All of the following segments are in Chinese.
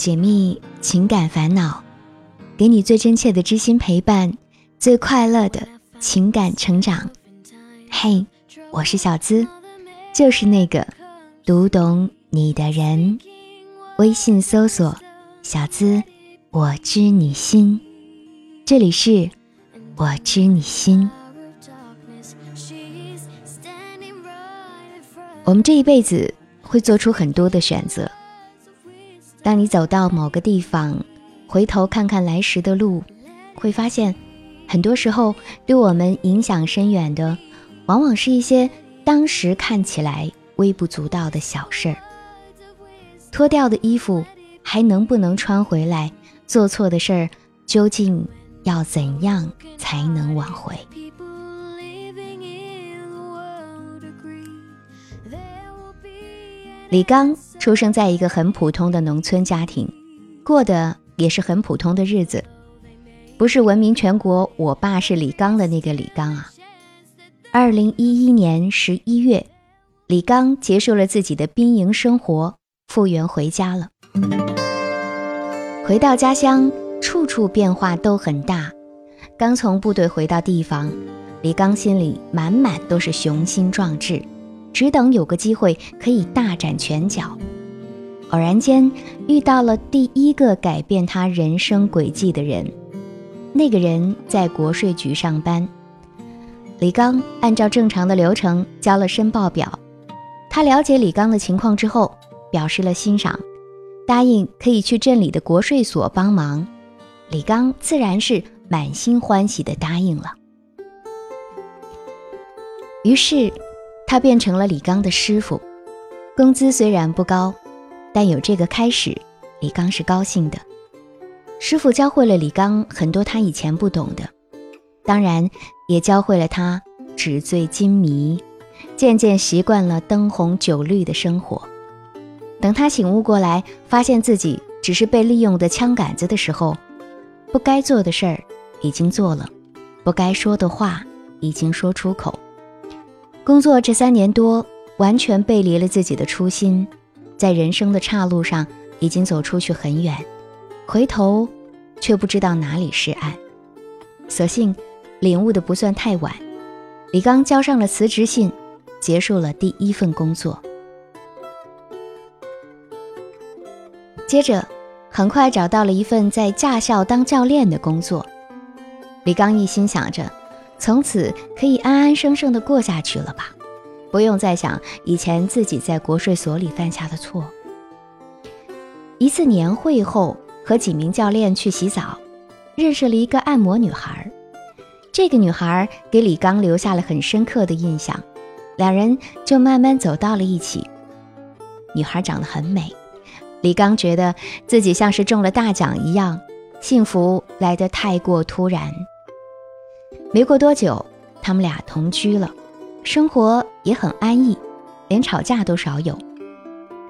解密情感烦恼，给你最真切的知心陪伴，最快乐的情感成长。嘿，我是小资，就是那个读懂你的人。微信搜索“小资”，我知你心。这里是“我知你心”。我们这一辈子会做出很多的选择。当你走到某个地方，回头看看来时的路，会发现，很多时候对我们影响深远的，往往是一些当时看起来微不足道的小事儿。脱掉的衣服还能不能穿回来？做错的事儿究竟要怎样才能挽回？李刚。出生在一个很普通的农村家庭，过的也是很普通的日子，不是闻名全国“我爸是李刚”的那个李刚啊。二零一一年十一月，李刚结束了自己的兵营生活，复员回家了。回到家乡，处处变化都很大。刚从部队回到地方，李刚心里满满都是雄心壮志。只等有个机会可以大展拳脚。偶然间遇到了第一个改变他人生轨迹的人，那个人在国税局上班。李刚按照正常的流程交了申报表。他了解李刚的情况之后，表示了欣赏，答应可以去镇里的国税所帮忙。李刚自然是满心欢喜地答应了。于是。他变成了李刚的师傅，工资虽然不高，但有这个开始，李刚是高兴的。师傅教会了李刚很多他以前不懂的，当然也教会了他纸醉金迷，渐渐习惯了灯红酒绿的生活。等他醒悟过来，发现自己只是被利用的枪杆子的时候，不该做的事儿已经做了，不该说的话已经说出口。工作这三年多，完全背离了自己的初心，在人生的岔路上已经走出去很远，回头却不知道哪里是岸。所幸领悟的不算太晚，李刚交上了辞职信，结束了第一份工作。接着，很快找到了一份在驾校当教练的工作。李刚一心想着。从此可以安安生生的过下去了吧，不用再想以前自己在国税所里犯下的错。一次年会后，和几名教练去洗澡，认识了一个按摩女孩。这个女孩给李刚留下了很深刻的印象，两人就慢慢走到了一起。女孩长得很美，李刚觉得自己像是中了大奖一样，幸福来得太过突然。没过多久，他们俩同居了，生活也很安逸，连吵架都少有。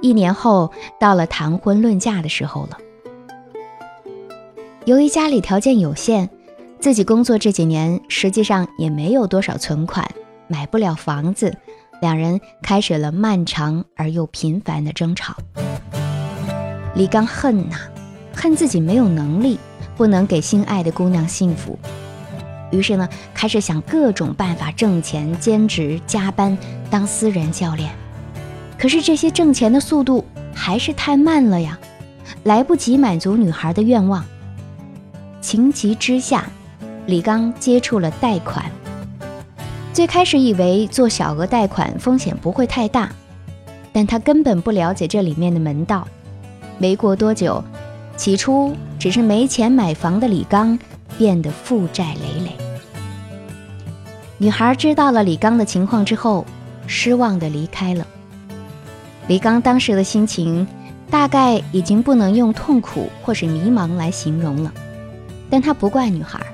一年后，到了谈婚论嫁的时候了。由于家里条件有限，自己工作这几年实际上也没有多少存款，买不了房子，两人开始了漫长而又频繁的争吵。李刚恨呐，恨自己没有能力，不能给心爱的姑娘幸福。于是呢，开始想各种办法挣钱、兼职、加班当私人教练。可是这些挣钱的速度还是太慢了呀，来不及满足女孩的愿望。情急之下，李刚接触了贷款。最开始以为做小额贷款风险不会太大，但他根本不了解这里面的门道。没过多久，起初只是没钱买房的李刚。变得负债累累。女孩知道了李刚的情况之后，失望的离开了。李刚当时的心情，大概已经不能用痛苦或是迷茫来形容了。但他不怪女孩，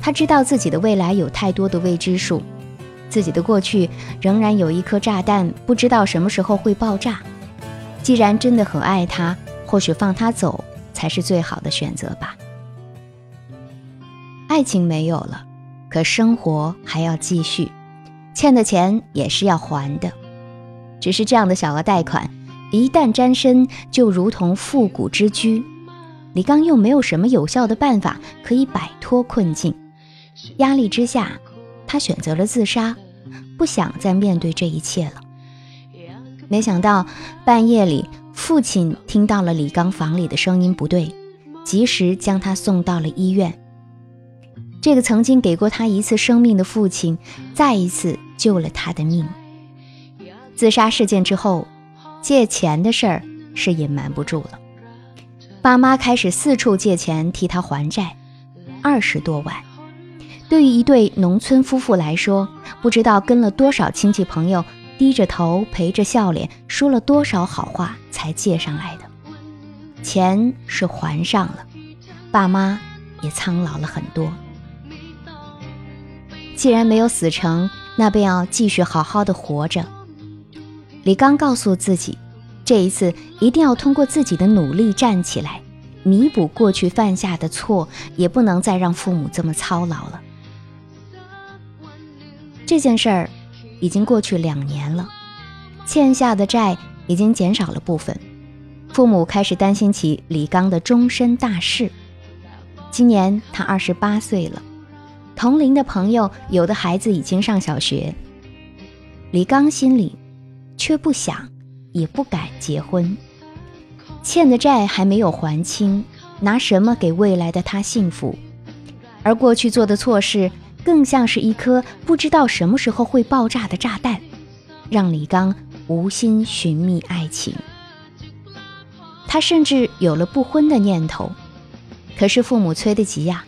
他知道自己的未来有太多的未知数，自己的过去仍然有一颗炸弹，不知道什么时候会爆炸。既然真的很爱他，或许放他走才是最好的选择吧。爱情没有了，可生活还要继续，欠的钱也是要还的。只是这样的小额贷款，一旦沾身，就如同复古之居。李刚又没有什么有效的办法可以摆脱困境，压力之下，他选择了自杀，不想再面对这一切了。没想到半夜里，父亲听到了李刚房里的声音不对，及时将他送到了医院。这个曾经给过他一次生命的父亲，再一次救了他的命。自杀事件之后，借钱的事儿是隐瞒不住了。爸妈开始四处借钱替他还债，二十多万。对于一对农村夫妇来说，不知道跟了多少亲戚朋友。低着头，陪着笑脸，说了多少好话才借上来的？钱是还上了，爸妈也苍老了很多。既然没有死成，那便要继续好好的活着。李刚告诉自己，这一次一定要通过自己的努力站起来，弥补过去犯下的错，也不能再让父母这么操劳了。这件事儿。已经过去两年了，欠下的债已经减少了部分，父母开始担心起李刚的终身大事。今年他二十八岁了，同龄的朋友有的孩子已经上小学，李刚心里却不想也不敢结婚，欠的债还没有还清，拿什么给未来的他幸福？而过去做的错事。更像是一颗不知道什么时候会爆炸的炸弹，让李刚无心寻觅爱情。他甚至有了不婚的念头，可是父母催得急呀。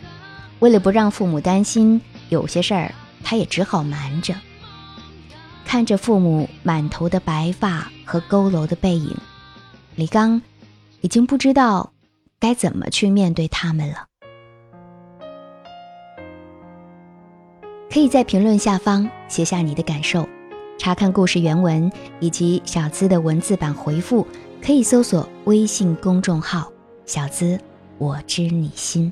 为了不让父母担心，有些事儿他也只好瞒着。看着父母满头的白发和佝偻的背影，李刚已经不知道该怎么去面对他们了。可以在评论下方写下你的感受，查看故事原文以及小资的文字版回复，可以搜索微信公众号“小资我知你心”。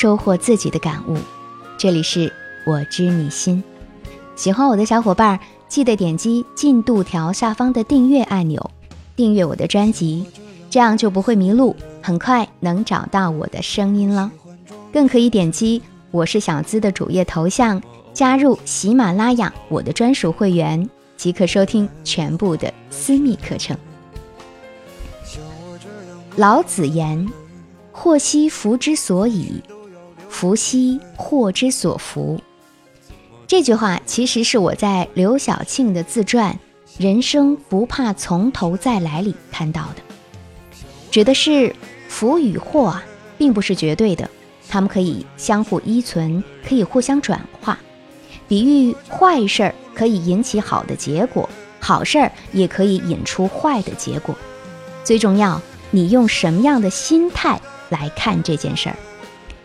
收获自己的感悟。这里是我知你心，喜欢我的小伙伴记得点击进度条下方的订阅按钮，订阅我的专辑，这样就不会迷路，很快能找到我的声音了。更可以点击我是小资的主页头像，加入喜马拉雅我的专属会员，即可收听全部的私密课程。老子言。祸兮福之所以，福兮祸之所伏。这句话其实是我在刘晓庆的自传《人生不怕从头再来》里看到的，指的是福与祸啊，并不是绝对的，它们可以相互依存，可以互相转化。比喻坏事儿可以引起好的结果，好事儿也可以引出坏的结果。最重要，你用什么样的心态？来看这件事儿，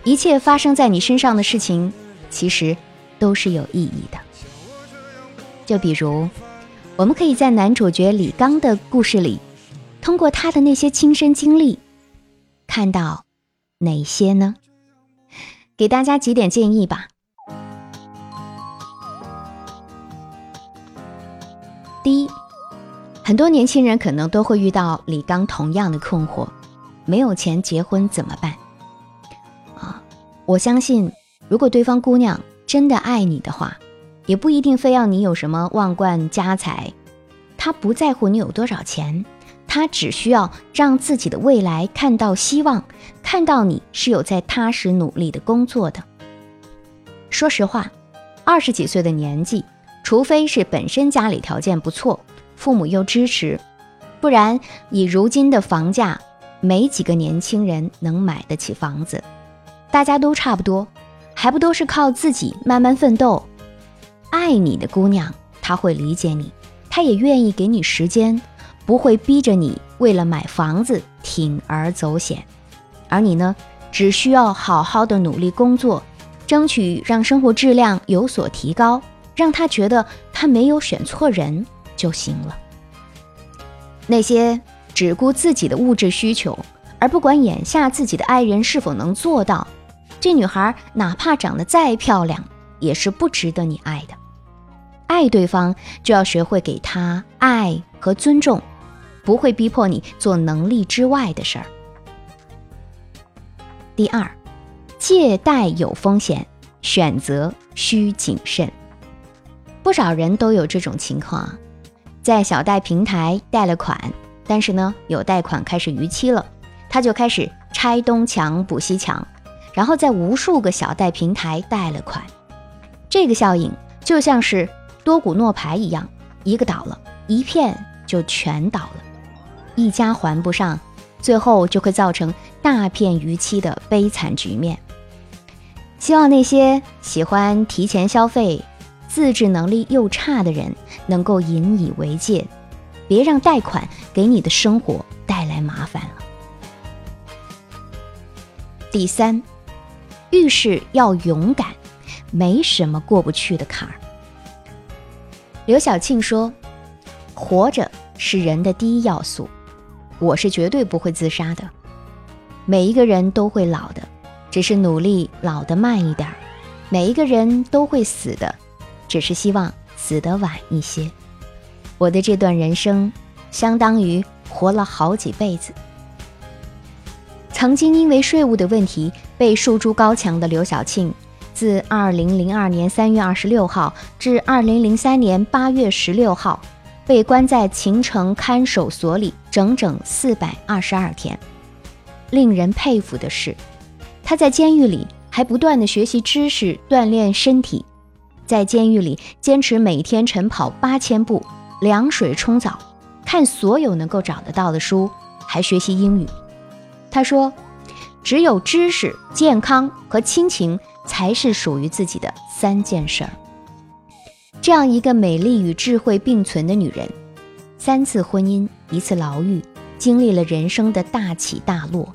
一切发生在你身上的事情，其实都是有意义的。就比如，我们可以在男主角李刚的故事里，通过他的那些亲身经历，看到哪些呢？给大家几点建议吧。第一，很多年轻人可能都会遇到李刚同样的困惑。没有钱结婚怎么办？我相信，如果对方姑娘真的爱你的话，也不一定非要你有什么万贯家财，他不在乎你有多少钱，他只需要让自己的未来看到希望，看到你是有在踏实努力的工作的。说实话，二十几岁的年纪，除非是本身家里条件不错，父母又支持，不然以如今的房价，没几个年轻人能买得起房子。大家都差不多，还不都是靠自己慢慢奋斗？爱你的姑娘，她会理解你，她也愿意给你时间。不会逼着你为了买房子铤而走险，而你呢，只需要好好的努力工作，争取让生活质量有所提高，让他觉得他没有选错人就行了。那些只顾自己的物质需求，而不管眼下自己的爱人是否能做到，这女孩哪怕长得再漂亮，也是不值得你爱的。爱对方就要学会给他爱和尊重。不会逼迫你做能力之外的事儿。第二，借贷有风险，选择需谨慎。不少人都有这种情况，在小贷平台贷了款，但是呢，有贷款开始逾期了，他就开始拆东墙补西墙，然后在无数个小贷平台贷了款。这个效应就像是多股诺牌一样，一个倒了，一片就全倒了。一家还不上，最后就会造成大片逾期的悲惨局面。希望那些喜欢提前消费、自制能力又差的人能够引以为戒，别让贷款给你的生活带来麻烦了。第三，遇事要勇敢，没什么过不去的坎儿。刘晓庆说：“活着是人的第一要素。”我是绝对不会自杀的。每一个人都会老的，只是努力老得慢一点；每一个人都会死的，只是希望死得晚一些。我的这段人生，相当于活了好几辈子。曾经因为税务的问题被束诸高墙的刘晓庆，自2002年3月26号至2003年8月16号。被关在秦城看守所里整整四百二十二天。令人佩服的是，他在监狱里还不断的学习知识，锻炼身体，在监狱里坚持每天晨跑八千步，凉水冲澡，看所有能够找得到的书，还学习英语。他说：“只有知识、健康和亲情才是属于自己的三件事儿。”这样一个美丽与智慧并存的女人，三次婚姻，一次牢狱，经历了人生的大起大落。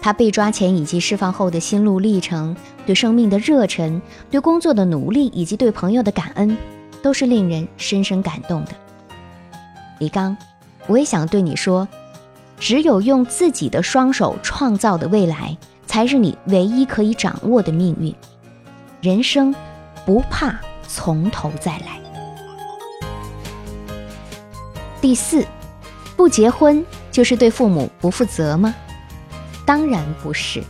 她被抓前以及释放后的心路历程，对生命的热忱，对工作的努力，以及对朋友的感恩，都是令人深深感动的。李刚，我也想对你说，只有用自己的双手创造的未来，才是你唯一可以掌握的命运。人生，不怕。从头再来。第四，不结婚就是对父母不负责吗？当然不是，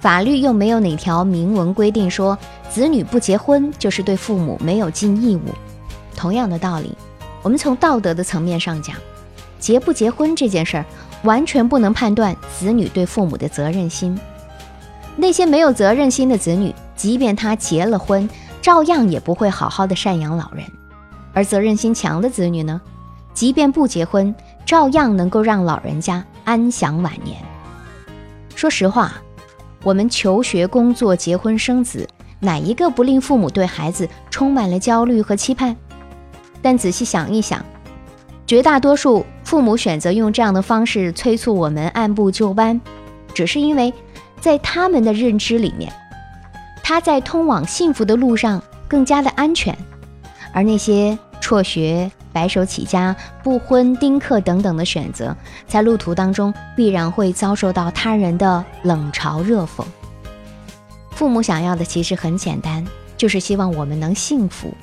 法律又没有哪条明文规定说子女不结婚就是对父母没有尽义务。同样的道理，我们从道德的层面上讲，结不结婚这件事儿，完全不能判断子女对父母的责任心。那些没有责任心的子女，即便他结了婚。照样也不会好好的赡养老人，而责任心强的子女呢，即便不结婚，照样能够让老人家安享晚年。说实话，我们求学、工作、结婚、生子，哪一个不令父母对孩子充满了焦虑和期盼？但仔细想一想，绝大多数父母选择用这样的方式催促我们按部就班，只是因为在他们的认知里面。他在通往幸福的路上更加的安全，而那些辍学、白手起家、不婚、丁克等等的选择，在路途当中必然会遭受到他人的冷嘲热讽。父母想要的其实很简单，就是希望我们能幸福。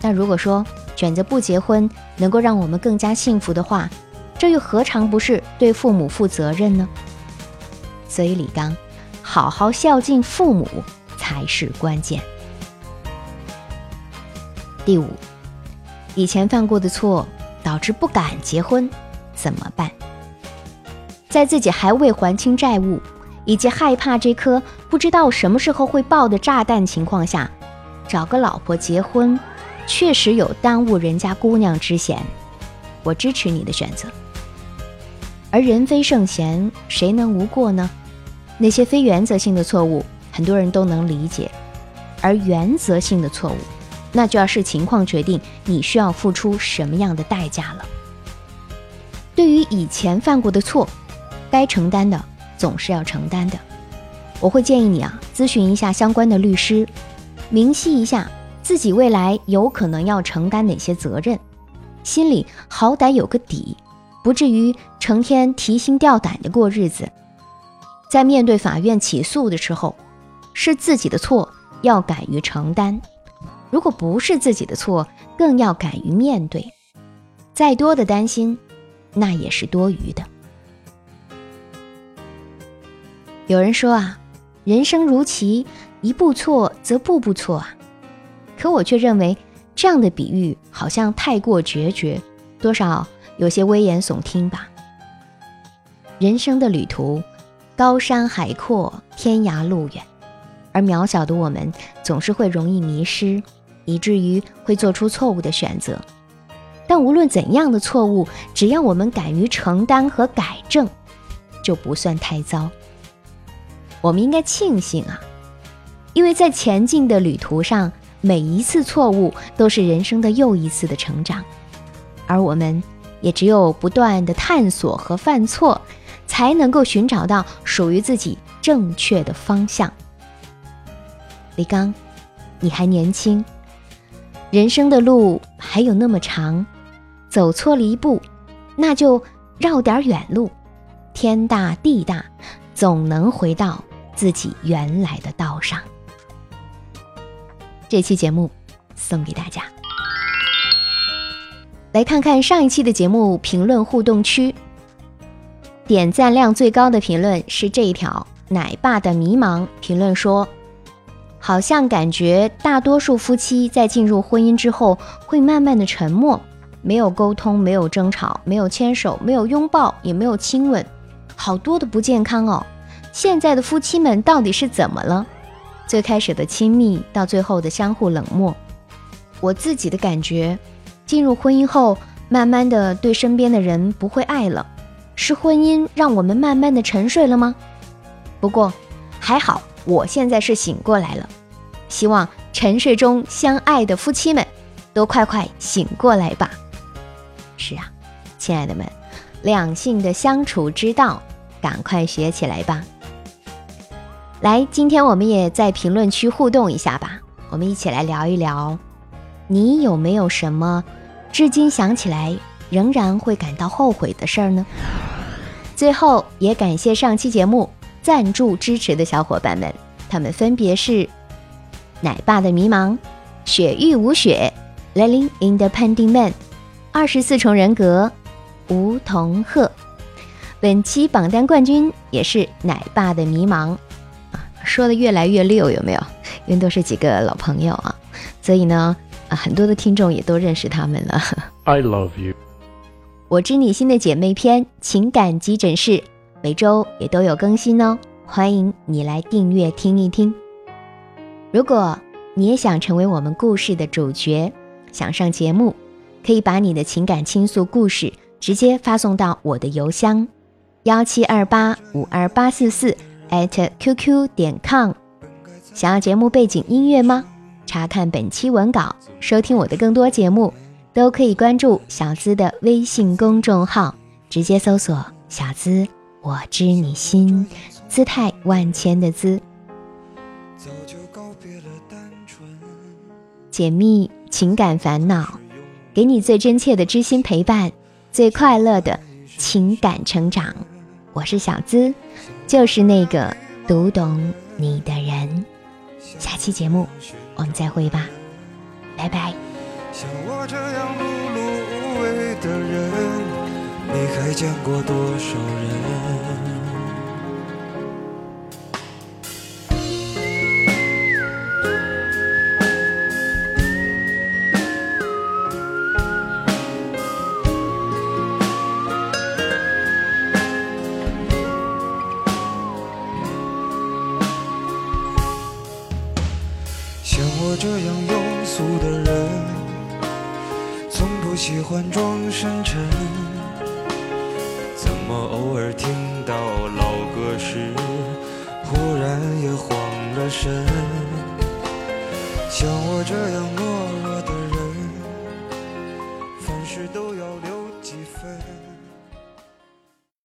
但如果说选择不结婚能够让我们更加幸福的话，这又何尝不是对父母负责任呢？所以李刚，好好孝敬父母。才是关键。第五，以前犯过的错导致不敢结婚，怎么办？在自己还未还清债务，以及害怕这颗不知道什么时候会爆的炸弹情况下，找个老婆结婚，确实有耽误人家姑娘之嫌。我支持你的选择。而人非圣贤，谁能无过呢？那些非原则性的错误，很多人都能理解；而原则性的错误，那就要视情况决定你需要付出什么样的代价了。对于以前犯过的错，该承担的总是要承担的。我会建议你啊，咨询一下相关的律师，明晰一下自己未来有可能要承担哪些责任，心里好歹有个底，不至于成天提心吊胆的过日子。在面对法院起诉的时候，是自己的错，要敢于承担；如果不是自己的错，更要敢于面对。再多的担心，那也是多余的。有人说啊，人生如棋，一步错则步步错啊。可我却认为这样的比喻好像太过决绝，多少有些危言耸听吧。人生的旅途，高山海阔，天涯路远，而渺小的我们总是会容易迷失，以至于会做出错误的选择。但无论怎样的错误，只要我们敢于承担和改正，就不算太糟。我们应该庆幸啊，因为在前进的旅途上，每一次错误都是人生的又一次的成长，而我们也只有不断的探索和犯错，才能够寻找到属于自己正确的方向。李刚，你还年轻，人生的路还有那么长，走错了一步，那就绕点远路，天大地大，总能回到。自己原来的道上。这期节目送给大家。来看看上一期的节目评论互动区，点赞量最高的评论是这一条：奶爸的迷茫评论说，好像感觉大多数夫妻在进入婚姻之后会慢慢的沉默，没有沟通，没有争吵，没有牵手，没有拥抱，也没有亲吻，好多的不健康哦。现在的夫妻们到底是怎么了？最开始的亲密，到最后的相互冷漠。我自己的感觉，进入婚姻后，慢慢的对身边的人不会爱了，是婚姻让我们慢慢的沉睡了吗？不过还好，我现在是醒过来了。希望沉睡中相爱的夫妻们，都快快醒过来吧。是啊，亲爱的们，两性的相处之道，赶快学起来吧。来，今天我们也在评论区互动一下吧。我们一起来聊一聊，你有没有什么至今想起来仍然会感到后悔的事儿呢？最后也感谢上期节目赞助支持的小伙伴们，他们分别是奶爸的迷茫、雪域无雪、Lily Independent Man、二十四重人格、梧桐鹤。本期榜单冠军也是奶爸的迷茫。说的越来越溜，有没有？因为都是几个老朋友啊，所以呢，啊，很多的听众也都认识他们了。I love you。我知你心的姐妹篇情感急诊室每周也都有更新哦，欢迎你来订阅听一听。如果你也想成为我们故事的主角，想上节目，可以把你的情感倾诉故事直接发送到我的邮箱幺七二八五二八四四。At qq 点 com，想要节目背景音乐吗？查看本期文稿，收听我的更多节目，都可以关注小资的微信公众号，直接搜索“小资我知你心”，姿态万千的资，解密情感烦恼，给你最真切的知心陪伴，最快乐的情感成长。我是小资。就是那个读懂你的人。下期节目我们再会吧，拜拜。像我这样碌碌无为的人，你还见过多少人？